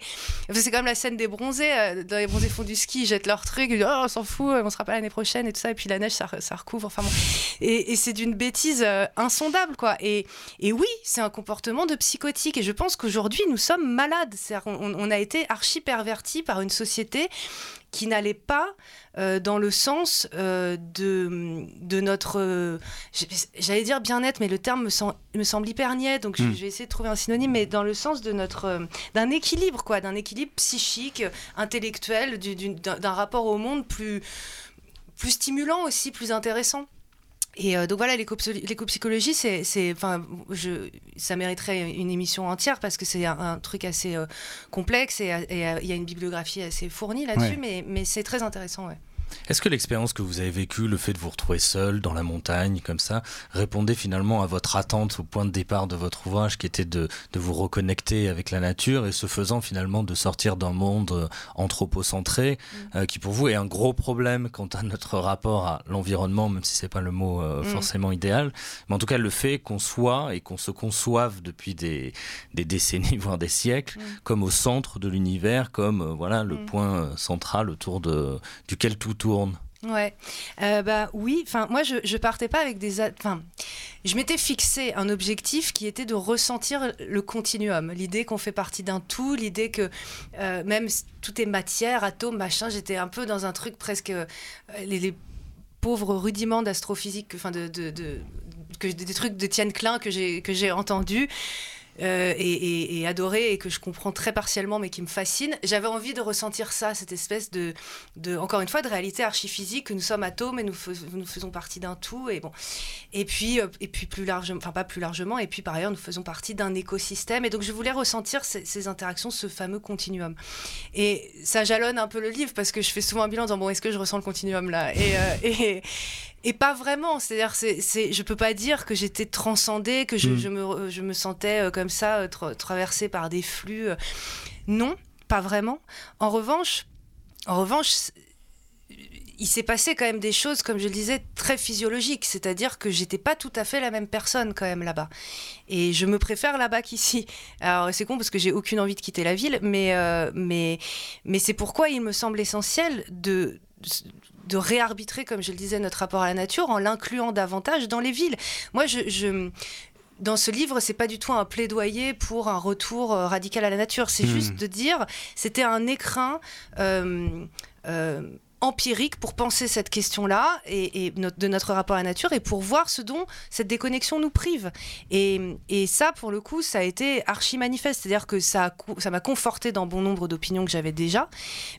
Speaker 2: C'est comme la scène des bronzés, euh, dans les bronzés font du ski, ils jettent leur truc, ils oh, on s'en fout, on sera pas l'année prochaine et tout ça, et puis la neige, ça, recouvre. Enfin. Et, c'est d'une bêtise euh, insondable, quoi. Et, et oui, c'est un comportement de psychotique. Et je pense qu'aujourd'hui, nous sommes malades. On, on, a été archi pervertis par une société qui n'allait pas euh, dans le sens euh, de, de notre, euh, j'allais dire bien-être, mais le terme me, me semble hyper niais, donc hmm. je, vais essayer de trouver un synonyme, mais dans le sens de notre, d'un équilibre, quoi, d'un équilibre psychique, intellectuel, d'un rapport au monde plus, plus stimulant aussi, plus intéressant. Et euh, donc voilà, l'éco-psychologie, c'est, enfin, je, ça mériterait une émission entière parce que c'est un, truc assez euh, complexe et il y a une bibliographie assez fournie là-dessus, mais, mais c'est très intéressant, ouais.
Speaker 1: Est-ce que l'expérience que vous avez vécue, le fait de vous retrouver seul dans la montagne comme ça, répondait finalement à votre attente au point de départ de votre ouvrage qui était de, de vous reconnecter avec la nature et ce faisant finalement de sortir d'un monde euh, anthropocentré mm. euh, qui pour vous est un gros problème quant à notre rapport à l'environnement, même si c'est pas le mot euh, mm. forcément idéal, mais en tout cas le fait qu'on soit et qu'on se conçoive depuis des, des décennies voire des siècles mm. comme au centre de l'univers, comme voilà le point central autour de duquel tout
Speaker 2: Ouais, euh, bah oui. Enfin, moi, je, partais pas avec des. Enfin, je m'étais fixé un objectif qui était de ressentir le continuum, l'idée qu'on fait partie d'un tout, l'idée que euh, même tout est matière, atome, machin. J'étais un peu dans un truc presque euh, les, pauvres rudiments d'astrophysique, enfin de, de, de, que, des trucs de Tienne Klein que j'ai que j'ai entendu. Euh, et, adoré et que je comprends très partiellement mais qui me fascine. J'avais envie de ressentir ça, cette espèce de, encore une fois, de réalité archiphysique que nous sommes atomes et nous, nous faisons partie d'un tout. Et bon, et puis, euh, et puis plus largement, enfin pas plus largement, et puis par ailleurs nous faisons partie d'un écosystème. Et donc je voulais ressentir ces, interactions, ce fameux continuum. Et ça jalonne un peu le livre parce que je fais souvent un bilan en disant bon est-ce que je ressens le continuum là? Et, euh, et, et pas vraiment. C'est-à-dire, c'est, c'est, je peux pas dire que j'étais transcendée, que je, hmm. me, je me sentais euh, comme ça, euh, traversée par des flux. Euh. Non, pas vraiment. En revanche, en revanche, il s'est passé quand même des choses, comme je le disais, très physiologiques. C'est-à-dire que j'étais pas tout à fait la même personne quand même là-bas. Et je me préfère là-bas qu'ici. Alors c'est con parce que j'ai aucune envie de quitter la ville, mais, mais, mais c'est pourquoi il me semble essentiel de, de réarbitrer, comme je le disais, notre rapport à la nature en l'incluant davantage dans les villes. Moi, je, dans ce livre, c'est pas du tout un plaidoyer pour un retour euh, radical à la nature. C'est hmm. juste de dire, c'était un écrin. Euh, euh, empirique pour penser cette question-là et, de notre rapport à la nature et pour voir ce dont cette déconnexion nous prive. Et, ça, pour le coup, ça a été archi manifeste. C'est-à-dire que ça, m'a conforté dans bon nombre d'opinions que j'avais déjà,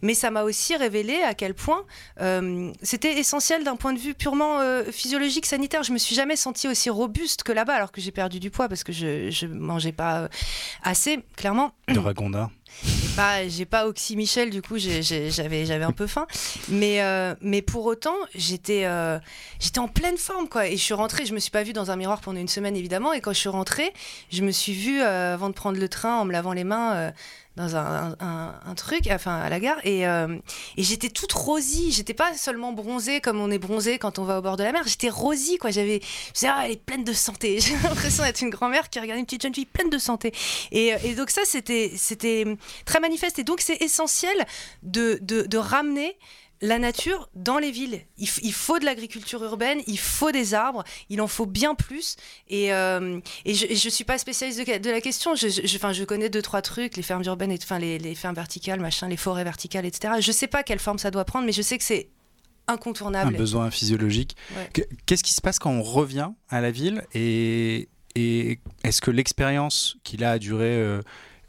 Speaker 2: mais ça m'a aussi révélé à quel point euh, c'était essentiel d'un point de vue purement euh, physiologique, sanitaire. Je me suis jamais sentie aussi robuste que là-bas, alors que j'ai perdu du poids parce que je, je mangeais pas euh, assez, clairement.
Speaker 3: De
Speaker 2: j'ai pas, Oxy Michel, du coup, j'avais, j'avais un peu faim. Mais, euh, mais pour autant, j'étais, euh, j'étais en pleine forme, quoi. Et je suis rentrée, je me suis pas vue dans un miroir pendant une semaine, évidemment. Et quand je suis rentrée, je me suis vue, euh, avant de prendre le train, en me lavant les mains, dans un, truc, enfin à la gare, et, et j'étais toute rosy. J'étais pas seulement bronzée comme on est bronzé quand on va au bord de la mer. J'étais rosy, quoi. J'avais, ah, elle est pleine de santé. J'ai l'impression d'être une grand-mère qui regarde une petite jeune fille pleine de santé. Et, et donc ça, c'était, c'était très manifeste. Et donc c'est essentiel de, de ramener la nature dans les villes. Il, faut de l'agriculture urbaine, il faut des arbres, il en faut bien plus. Et, euh, je ne suis pas spécialiste de, la question. Je, je, connais deux, trois trucs, les fermes urbaines, enfin, les, les, fermes verticales, machin, les forêts verticales, etc. Je ne sais pas quelle forme ça doit prendre, mais je sais que c'est incontournable.
Speaker 3: Un besoin physiologique. Qu'est-ce qui se passe quand on revient à la ville et, est-ce que l'expérience qu'il a duré euh,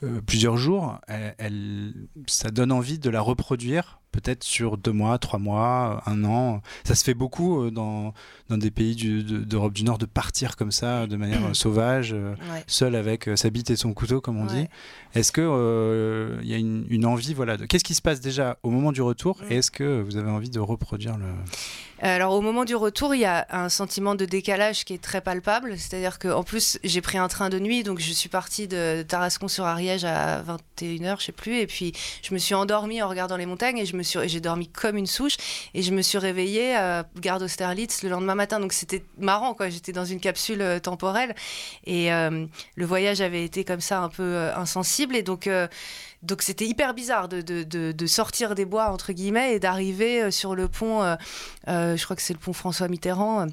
Speaker 3: euh, plusieurs jours, elle, ça donne envie de la reproduire peut-être sur deux mois, trois mois, un an. Ça se fait beaucoup euh, dans, dans des pays d'Europe du Nord de partir comme ça, de manière euh, sauvage, euh, seul avec sa bite et son couteau, comme on dit. Est-ce qu'il il y a une, envie, voilà, de... qu'est-ce qui se passe déjà au moment du retour? Et est-ce que vous avez envie de reproduire le...
Speaker 2: Alors au moment du retour, il y a un sentiment de décalage qui est très palpable. C'est-à-dire qu'en plus, j'ai pris un train de nuit, donc je suis partie de Tarascon sur Ariège à 21h, je sais plus, et puis je me suis endormie en regardant les montagnes et j'ai dormi comme une souche et je me suis réveillée à Gare d'Austerlitz le lendemain matin. Donc c'était marrant, quoi. J'étais dans une capsule euh, temporelle et euh, le voyage avait été comme ça un peu euh, insensible et donc donc c'était hyper bizarre de, sortir des bois, entre guillemets, et d'arriver sur le pont, je crois que c'est le pont François Mitterrand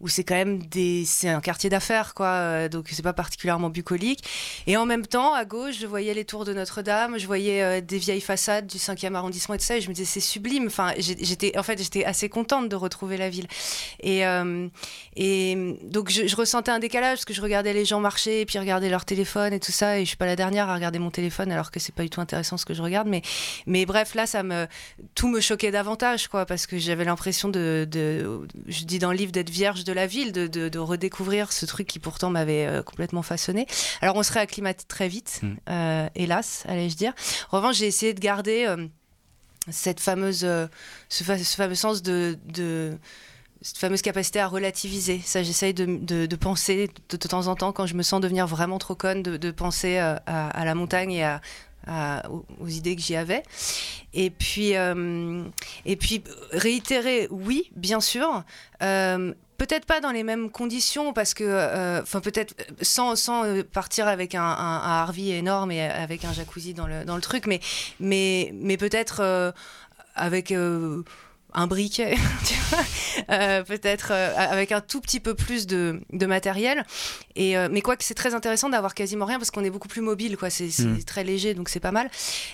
Speaker 2: où c'est quand même des, c'est un quartier d'affaires, quoi. Euh, donc c'est pas particulièrement bucolique. Et en même temps, à gauche, je voyais les tours de Notre-Dame, je voyais euh, des vieilles façades du 5e arrondissement et tout ça, et je me disais c'est sublime. Enfin, j'étais, en fait, j'étais assez contente de retrouver la ville. Et, euh, et donc je, ressentais un décalage parce que je regardais les gens marcher et puis regarder leur téléphone et tout ça, et je suis pas la dernière à regarder mon téléphone alors que c'est pas du tout intéressant ce que je regarde. Mais, mais bref, là, ça me, tout me choquait davantage, quoi, parce que j'avais l'impression de, de, je dis dans le livre d'être vierge de la ville, de, redécouvrir ce truc qui pourtant m'avait euh, complètement façonné. Alors on se réacclimate très vite, mm. euh, hélas, allais-je dire. En revanche, j'ai essayé de garder euh, cette fameuse, ce, fameux sens de, cette fameuse capacité à relativiser. Ça, j'essaye de, penser de, temps en temps, quand je me sens devenir vraiment trop conne, de, penser à, la montagne et à, aux, idées que j'y avais. Et puis, et puis réitérer, oui, bien sûr. Peut-être pas dans les mêmes conditions, parce que, euh, enfin, peut-être sans, sans, euh, partir avec un, Harvey énorme et avec un jacuzzi dans le, dans le truc, mais, mais, mais peut-être euh, avec un briquet, euh, peut-être euh, avec un tout petit peu plus de, matériel. Et, euh, mais quoi que c'est très intéressant d'avoir quasiment rien parce qu'on est beaucoup plus mobile, quoi. C'est mm. très léger, donc c'est pas mal.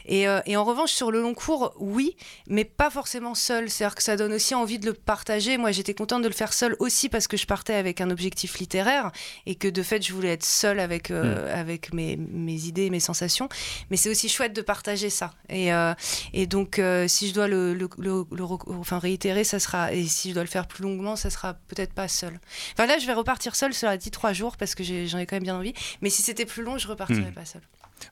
Speaker 2: Et, et, en revanche, sur le long cours, oui, mais pas forcément seul. C'est-à-dire que ça donne aussi envie de le partager. Moi, j'étais contente de le faire seul aussi parce que je partais avec un objectif littéraire et que de fait, je voulais être seule avec, mm. avec mes, mes, idées, mes sensations. Mais c'est aussi chouette de partager ça. Et, et donc, si je dois le, le, le, le enfin réitérer, ça sera, et si je dois le faire plus longuement, ça sera peut-être pas seul. Enfin là, je vais repartir seul, cela dit trois jours, parce que j'en ai, quand même bien envie. Mais si c'était plus long, je repartirais hmm. pas seul.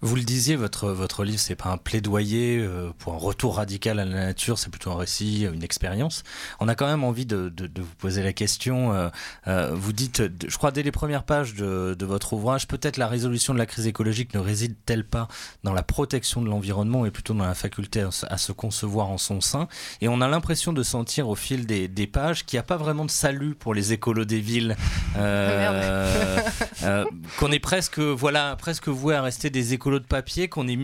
Speaker 1: Vous le disiez, votre, votre livre, c'est pas un plaidoyer euh, pour un retour radical à la nature, c'est plutôt un récit, une expérience. On a quand même envie de, de, vous poser la question. Euh, euh, vous dites, je crois, dès les premières pages de, de votre ouvrage, peut-être la résolution de la crise écologique ne réside-t-elle pas dans la protection de l'environnement et plutôt dans la faculté à, se concevoir en son sein? Et on a l'impression de sentir au fil des, des pages qu'il n'y a pas vraiment de salut pour les écolos des villes, qu'on est presque, voilà, presque voué à rester des écolos de papier qu'on est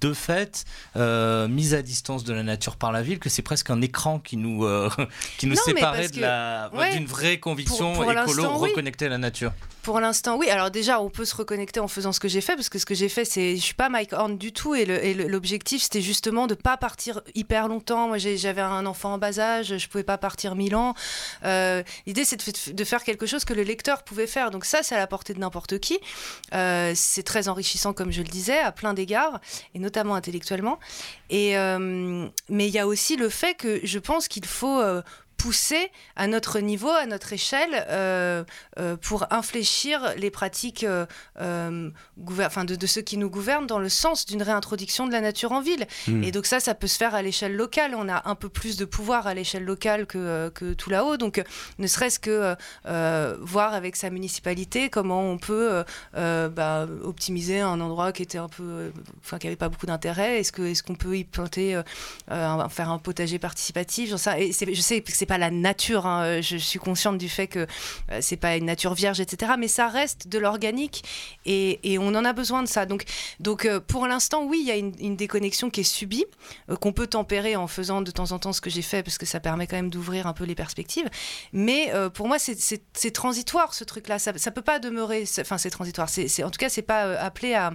Speaker 1: de fait euh, mise à distance de la nature par la ville, que c'est presque un écran qui nous, euh, qui nous séparait d'une vraie conviction écolo reconnectée à la nature.
Speaker 2: Pour l'instant, oui. Alors déjà, on peut se reconnecter en faisant ce que j'ai fait, parce que ce que j'ai fait, c'est, je suis pas Mike Horn du tout, et l'objectif, c'était justement de pas partir hyper longtemps. Moi, j'avais un enfant en bas âge, je pouvais pas partir mille ans. Euh, l'idée, c'est de, faire quelque chose que le lecteur pouvait faire. Donc ça, c'est à la portée de n'importe qui. c'est très enrichissant, comme je le disais, à plein d'égards, et notamment intellectuellement. Euh, mais il y a aussi le fait que je pense qu'il faut euh, pousser à notre niveau, à notre échelle, euh, euh, pour infléchir les pratiques euh, enfin de, de, ceux qui nous gouvernent dans le sens d'une réintroduction de la nature en ville. Hmm. Et donc ça, ça peut se faire à l'échelle locale. On a un peu plus de pouvoir à l'échelle locale que, que tout là-haut. Donc ne serait-ce que voir avec sa municipalité comment on peut bah, optimiser un endroit qui était un peu, enfin qui avait pas beaucoup d'intérêt. Est-ce que est-ce qu'on peut y planter, faire un potager participatif ça. Et je sais que c'est pas la nature. Hein. Je suis consciente du fait que euh, c'est pas une nature vierge, etc. Mais ça reste de l'organique et, on en a besoin de ça. Donc, euh, pour l'instant, oui, il y a une, déconnexion qui est subie, euh, qu'on peut tempérer en faisant de temps en temps ce que j'ai fait, parce que ça permet quand même d'ouvrir un peu les perspectives. Mais pour moi, c'est transitoire ce truc-là. Ça, ça peut pas demeurer. Enfin, c'est transitoire. C'est en tout cas, c'est pas appelé à,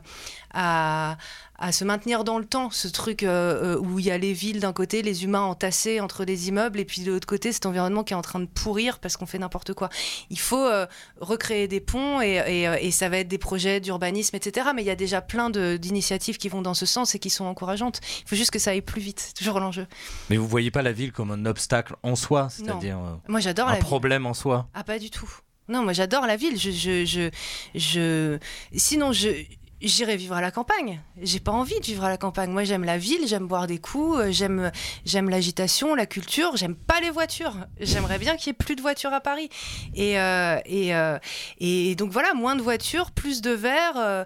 Speaker 2: à à se maintenir dans le temps, ce truc euh, euh, où il y a les villes d'un côté, les humains entassés entre les immeubles, et puis de l'autre côté, cet environnement qui est en train de pourrir parce qu'on fait n'importe quoi. Il faut euh, recréer des ponts et, et, ça va être des projets d'urbanisme, etc. Mais il y a déjà plein d'initiatives qui vont dans ce sens et qui sont encourageantes. Il faut juste que ça aille plus vite, c'est toujours l'enjeu.
Speaker 1: Mais vous voyez pas la ville comme un obstacle en soi, c'est-à-dire
Speaker 2: j'adore
Speaker 1: un problème en soi
Speaker 2: Ah pas du tout. Non, moi j'adore la ville. Je, je, je, je... Sinon, je, j'irai vivre à la campagne. J'ai pas envie de vivre à la campagne. Moi, j'aime la ville, j'aime boire des coups, euh, j'aime j'aime l'agitation, la culture. J'aime pas les voitures. J'aimerais bien qu'il y ait plus de voitures à Paris. Et euh, et, euh, et donc voilà, moins de voitures, plus de verre.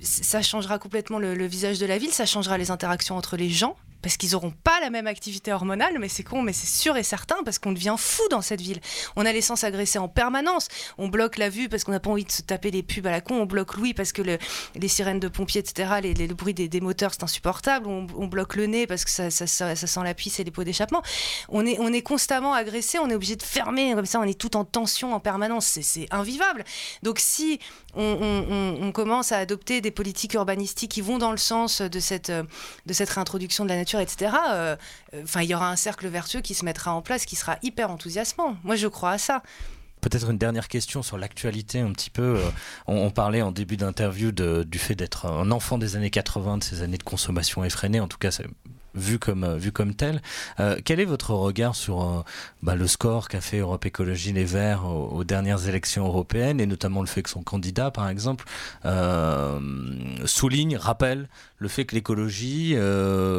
Speaker 2: ça changera complètement le, visage de la ville. Ça changera les interactions entre les gens parce qu'ils n'auront pas la même activité hormonale, mais c'est con, mais c'est sûr et certain, parce qu'on devient fou dans cette ville. On a l'essence agressée en permanence, on bloque la vue parce qu'on n'a pas envie de se taper les pubs à la con, on bloque l'ouïe parce que les sirènes de pompiers, etc., le bruit des, moteurs, c'est insupportable, on, bloque le nez parce que ça, sent la pisse et les pots d'échappement. On est, on est constamment agressé, on est obligé de fermer, comme ça on est tout en tension en permanence, c'est invivable. Donc si on, commence à adopter des politiques urbanistiques qui vont dans le sens de cette réintroduction de la nature, etc., euh, enfin, il y aura un cercle vertueux qui se mettra en place, qui sera hyper enthousiasmant. Moi, je crois à ça.
Speaker 1: Peut-être une dernière question sur l'actualité un petit peu. Euh, on, parlait en début d'interview du fait d'être un enfant des années 80, de ces années de consommation effrénée. En tout cas, vu comme, euh, vu comme tel. Euh, quel est votre regard sur euh, bah, le score qu'a fait Europe Écologie Les Verts aux, dernières élections européennes et notamment le fait que son candidat, par exemple, souligne, rappelle le fait que l'écologie,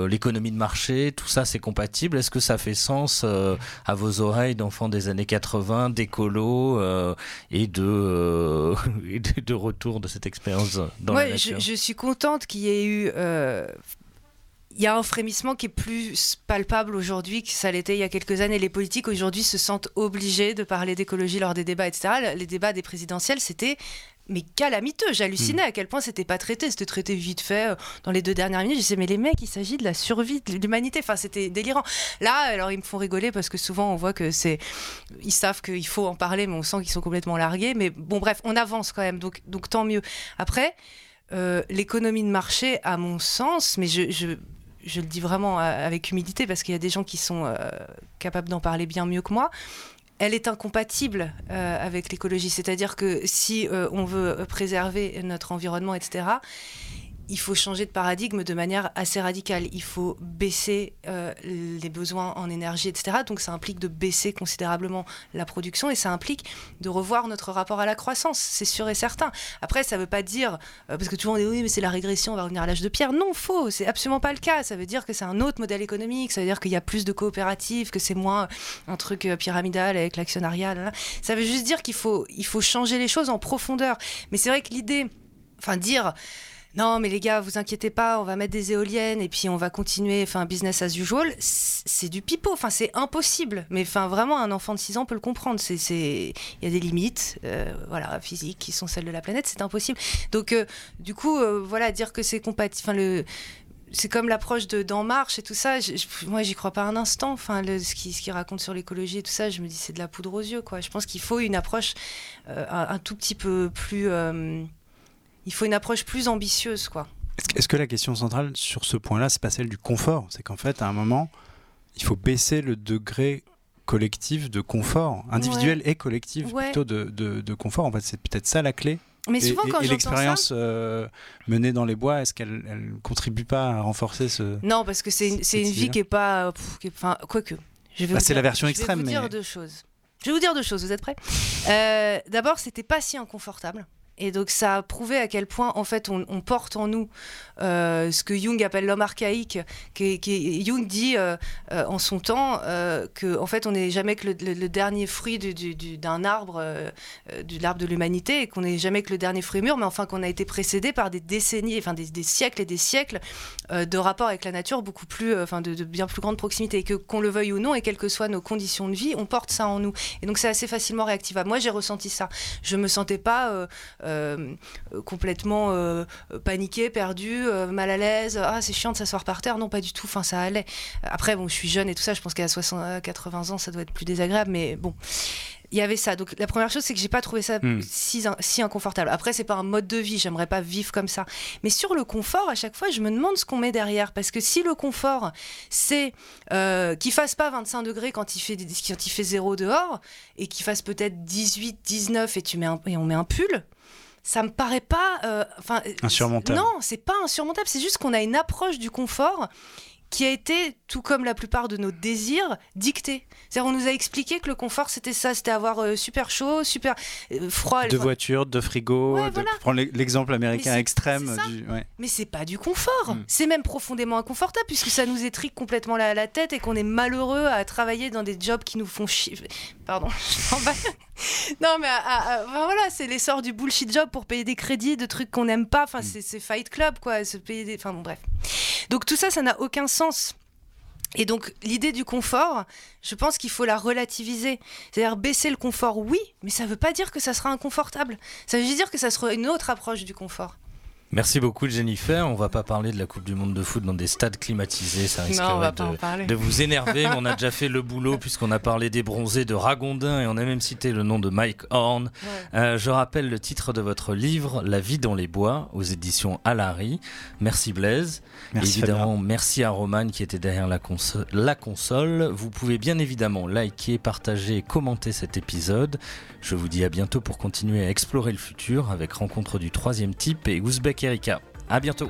Speaker 1: l'économie de marché, tout ça c'est compatible. Est-ce que ça fait sens à vos oreilles d'enfants des années 80, d'écolo et, de, de retour de cette expérience dans la nature?
Speaker 2: je, je, suis contente qu'il y ait eu il y a un frémissement qui est plus palpable aujourd'hui que ça l'était il y a quelques années. Les politiques aujourd'hui se sentent obligés de parler d'écologie lors des débats, etc. Les débats des présidentielles, c'était mais calamiteux. J'hallucinais hmm. à quel point c'était pas traité. C'était traité vite fait euh, dans les deux dernières minutes. Je disais, mais les mecs, il s'agit de la survie de l'humanité. Enfin, c'était délirant. Là, alors ils me font rigoler parce que souvent on voit que c'est. Ils savent qu'il faut en parler, mais on sent qu'ils sont complètement largués. Mais bon, bref, on avance quand même. Donc, donc tant mieux. Après. Euh, l'économie de marché, à mon sens, mais je, je, je le dis vraiment euh, avec humilité parce qu'il y a des gens qui sont euh, capables d'en parler bien mieux que moi elle est incompatible euh, avec l'écologie. C'est-à-dire que si on veut préserver notre environnement, etc., il faut changer de paradigme de manière assez radicale. Il faut baisser euh, les besoins en énergie, etc. Donc ça implique de baisser considérablement la production et ça implique de revoir notre rapport à la croissance, c'est sûr et certain. Après, ça ne veut pas dire, euh, parce que tout le monde dit oui, mais c'est la régression, on va revenir à l'âge de pierre. Non, faux, c'est absolument pas le cas. Ça veut dire que c'est un autre modèle économique, ça veut dire qu'il y a plus de coopératives, que c'est moins un truc euh, pyramidal avec l'actionnariat. Ça veut juste dire qu'il faut, il faut changer les choses en profondeur. Mais c'est vrai que l'idée, enfin dire non mais les gars vous inquiétez pas on va mettre des éoliennes et puis on va continuer enfin business as usual c'est du pipeau enfin c'est impossible mais enfin vraiment un enfant de 6 ans peut le comprendre c'est il y a des limites euh, voilà physiques qui sont celles de la planète c'est impossible donc euh, du coup euh, voilà dire que c'est compatible enfin le c'est comme l'approche de d'En Marche et tout ça. moi, j'y crois pas un instant. Enfin, ce qu'il qui raconte sur l'écologie et tout ça, je me dis c'est de la poudre aux yeux, quoi. Je pense qu'il faut une approche un, tout petit peu plus il faut une approche plus ambitieuse, quoi.
Speaker 3: Est-ce que la question centrale sur ce point-là, c'est pas celle du confort? C'est qu'en fait, à un moment, il faut baisser le degré collectif de confort, individuel et collectif plutôt de, de, confort. En fait, c'est peut-être ça la clé.
Speaker 2: Mais souvent, et, quand
Speaker 3: et l'expérience euh, menée dans les bois, est-ce qu'elle ne contribue pas à renforcer ce.
Speaker 2: Non, parce que c'est une, une vie qui est pas. Enfin, quoique Je vais
Speaker 3: Bah,
Speaker 2: vous
Speaker 3: c'est la version extrême,
Speaker 2: Je vais vous
Speaker 3: mais-
Speaker 2: dire deux choses. Je vais vous dire deux choses, vous êtes prêts? Euh, D'abord, c'était pas si inconfortable. Et donc ça a prouvé à quel point en fait on, porte en nous euh, ce que Jung appelle l'homme archaïque. Qui, Jung dit euh, euh, en son temps que en fait on n'est jamais que le, dernier fruit du- du- du- d'un arbre, de l'arbre de l'humanité, qu'on n'est jamais que le dernier fruit mûr, mais enfin qu'on a été précédé par des décennies, enfin des, siècles et des siècles de rapports avec la nature beaucoup plus, enfin de, bien plus grande proximité, et que qu'on le veuille ou non, et quelles que soient nos conditions de vie, on porte ça en nous. Et donc c'est assez facilement réactivable. Moi j'ai ressenti ça. Je me sentais pas complètement euh, paniquée, perdue, euh, mal à l'aise. Ah c'est chiant de s'asseoir par terre. Non pas du tout. Enfin ça allait. Après bon je suis jeune et tout ça. Je pense qu'à 60, à 80 ans ça doit être plus désagréable, mais bon. Il y avait ça. Donc la première chose, c'est que j'ai pas trouvé ça
Speaker 3: Hmm.
Speaker 2: si, si inconfortable. Après, c'est pas un mode de vie. J'aimerais pas vivre comme ça. Mais sur le confort, à chaque fois, je me demande ce qu'on met derrière. Parce que si le confort, c'est euh, qu'il fasse pas 25 degrés quand il fait, quand il fait 0 dehors, et qu'il fasse peut-être 18, 19, et, tu mets un- et on met un pull, ça me paraît pas. euh, Enfin, euh,
Speaker 3: Insurmontable.
Speaker 2: Non, c'est pas insurmontable. C'est juste qu'on a une approche du confort qui a été, tout comme la plupart de nos désirs, dictée. C'est-à-dire, on nous a expliqué que le confort, c'était ça, c'était avoir euh, super chaud, super euh, froid.
Speaker 3: Deux
Speaker 2: enfin,
Speaker 3: voitures, deux frigos.
Speaker 2: Ouais,
Speaker 3: de-
Speaker 2: voilà.
Speaker 3: L'e- l'exemple américain extrême. du- ouais.
Speaker 2: Mais c'est pas du confort.
Speaker 3: Mm.
Speaker 2: C'est même profondément inconfortable puisque ça nous étrique complètement la, la tête et qu'on est malheureux à travailler dans des jobs qui nous font chier. Pardon. je. non mais à- à- à- enfin, voilà, c'est l'essor du bullshit job pour payer des crédits de trucs qu'on n'aime pas. Enfin, c'est, c'est Fight Club quoi. Se payer des. Enfin bon bref. Donc tout ça, ça n'a aucun sens. Et donc l'idée du confort, je pense qu'il faut la relativiser. C'est-à-dire baisser le confort, oui, mais ça ne veut pas dire que ça sera inconfortable. Ça veut juste dire que ça sera une autre approche du confort.
Speaker 1: Merci beaucoup Jennifer. On va pas parler de la Coupe du Monde de foot dans des stades climatisés, ça
Speaker 2: pas
Speaker 1: de, vous énerver, mais on a déjà fait le boulot puisqu'on a parlé des bronzés de Ragondin et on a même cité le nom de Mike Horn. Euh, je rappelle le titre de votre livre, La vie dans les bois, aux éditions Alary. Merci Blaise.
Speaker 3: Merci.
Speaker 1: évidemment, merci à Roman qui était derrière la, conso- la console. Vous pouvez bien évidemment liker, partager et commenter cet épisode. Je vous dis à bientôt pour continuer à explorer le futur avec Rencontre du troisième type et Ouzbek Kerika. À bientôt.